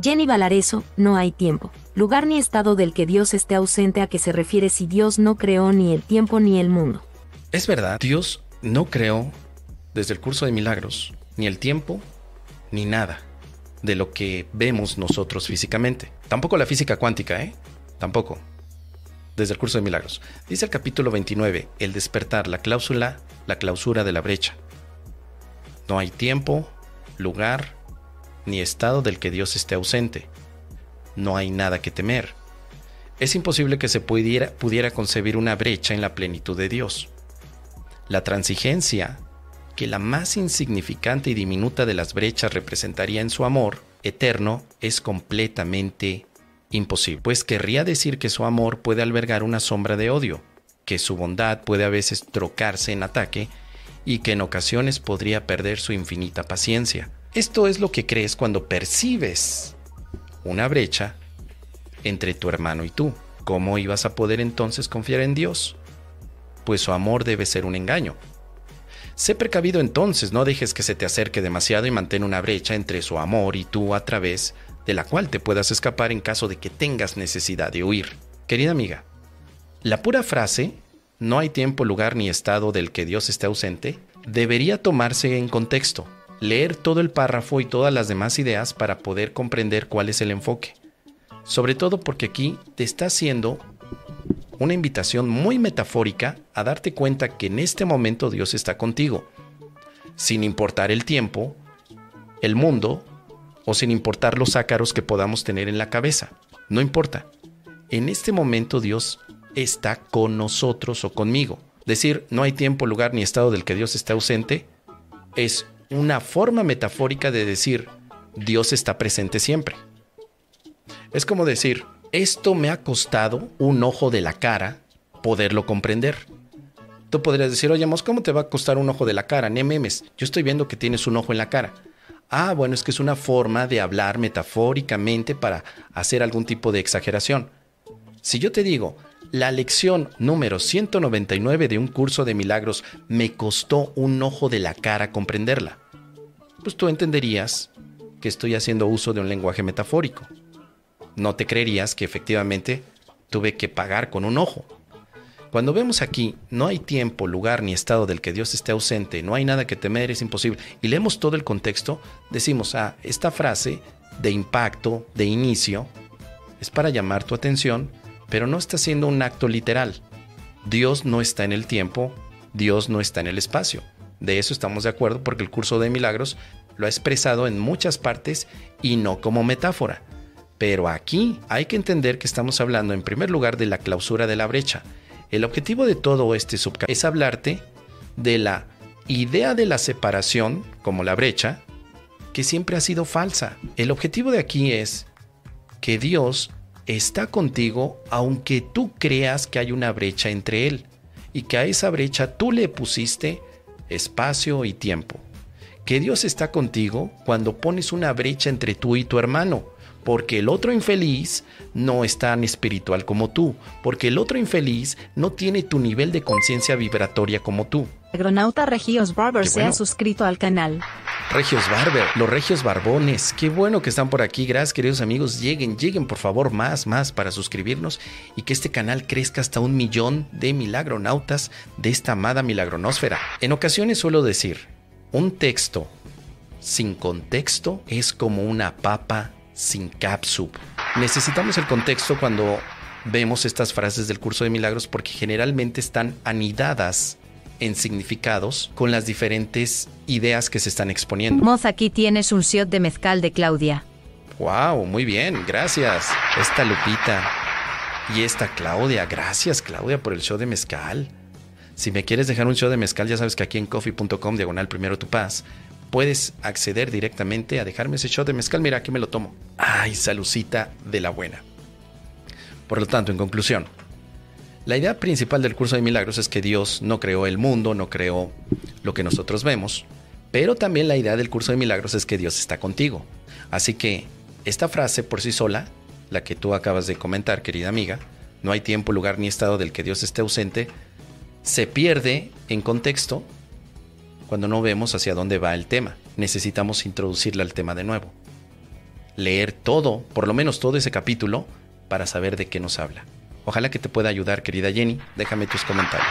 Jenny Valareso, no hay tiempo, lugar ni estado del que Dios esté ausente a que se refiere si Dios no creó ni el tiempo ni el mundo. Es verdad, Dios no creó desde el curso de milagros ni el tiempo ni nada de lo que vemos nosotros físicamente. Tampoco la física cuántica, ¿eh? Tampoco. Desde el curso de milagros. Dice el capítulo 29, el despertar, la cláusula, la clausura de la brecha. No hay tiempo, lugar, ni estado del que Dios esté ausente. No hay nada que temer. Es imposible que se pudiera, pudiera concebir una brecha en la plenitud de Dios. La transigencia, que la más insignificante y diminuta de las brechas representaría en su amor eterno, es completamente imposible, pues querría decir que su amor puede albergar una sombra de odio, que su bondad puede a veces trocarse en ataque y que en ocasiones podría perder su infinita paciencia. Esto es lo que crees cuando percibes una brecha entre tu hermano y tú. ¿Cómo ibas a poder entonces confiar en Dios? Pues su amor debe ser un engaño. Sé precavido entonces, no dejes que se te acerque demasiado y mantén una brecha entre su amor y tú a través de la cual te puedas escapar en caso de que tengas necesidad de huir. Querida amiga, la pura frase, no hay tiempo, lugar ni estado del que Dios esté ausente, debería tomarse en contexto leer todo el párrafo y todas las demás ideas para poder comprender cuál es el enfoque. Sobre todo porque aquí te está haciendo una invitación muy metafórica a darte cuenta que en este momento Dios está contigo, sin importar el tiempo, el mundo o sin importar los ácaros que podamos tener en la cabeza. No importa. En este momento Dios está con nosotros o conmigo. Decir no hay tiempo, lugar ni estado del que Dios está ausente es una forma metafórica de decir Dios está presente siempre. Es como decir, esto me ha costado un ojo de la cara poderlo comprender. Tú podrías decir, oye, ¿cómo te va a costar un ojo de la cara? Ni memes. Yo estoy viendo que tienes un ojo en la cara. Ah, bueno, es que es una forma de hablar metafóricamente para hacer algún tipo de exageración. Si yo te digo, la lección número 199 de un curso de milagros me costó un ojo de la cara comprenderla. Pues tú entenderías que estoy haciendo uso de un lenguaje metafórico. No te creerías que efectivamente tuve que pagar con un ojo. Cuando vemos aquí, no hay tiempo, lugar ni estado del que Dios esté ausente, no hay nada que temer, es imposible, y leemos todo el contexto, decimos, ah, esta frase de impacto, de inicio, es para llamar tu atención pero no está siendo un acto literal. Dios no está en el tiempo, Dios no está en el espacio. De eso estamos de acuerdo porque el curso de milagros lo ha expresado en muchas partes y no como metáfora. Pero aquí hay que entender que estamos hablando en primer lugar de la clausura de la brecha. El objetivo de todo este subcapítulo es hablarte de la idea de la separación, como la brecha, que siempre ha sido falsa. El objetivo de aquí es que Dios está contigo aunque tú creas que hay una brecha entre él y que a esa brecha tú le pusiste espacio y tiempo. Que Dios está contigo cuando pones una brecha entre tú y tu hermano, porque el otro infeliz no es tan espiritual como tú, porque el otro infeliz no tiene tu nivel de conciencia vibratoria como tú. Agronauta Regios Barber se ha suscrito al canal. Regios Barber, los Regios Barbones, qué bueno que están por aquí. Gracias, queridos amigos. Lleguen, lleguen por favor más, más para suscribirnos y que este canal crezca hasta un millón de milagronautas de esta amada milagronósfera. En ocasiones suelo decir, un texto sin contexto es como una papa sin capsup. Necesitamos el contexto cuando vemos estas frases del curso de milagros porque generalmente están anidadas en significados con las diferentes ideas que se están exponiendo. Moz, aquí tienes un shot de mezcal de Claudia. Wow, muy bien, gracias. Esta Lupita y esta Claudia, gracias Claudia por el show de mezcal. Si me quieres dejar un show de mezcal, ya sabes que aquí en coffee.com diagonal primero tu paz puedes acceder directamente a dejarme ese shot de mezcal. Mira, aquí me lo tomo. Ay, salucita de la buena. Por lo tanto, en conclusión, la idea principal del curso de milagros es que Dios no creó el mundo, no creó lo que nosotros vemos, pero también la idea del curso de milagros es que Dios está contigo. Así que esta frase por sí sola, la que tú acabas de comentar, querida amiga, no hay tiempo, lugar ni estado del que Dios esté ausente, se pierde en contexto cuando no vemos hacia dónde va el tema. Necesitamos introducirle al tema de nuevo. leer todo, por lo menos todo ese capítulo, para saber de qué nos habla. Ojalá que te pueda ayudar, querida Jenny. Déjame tus comentarios.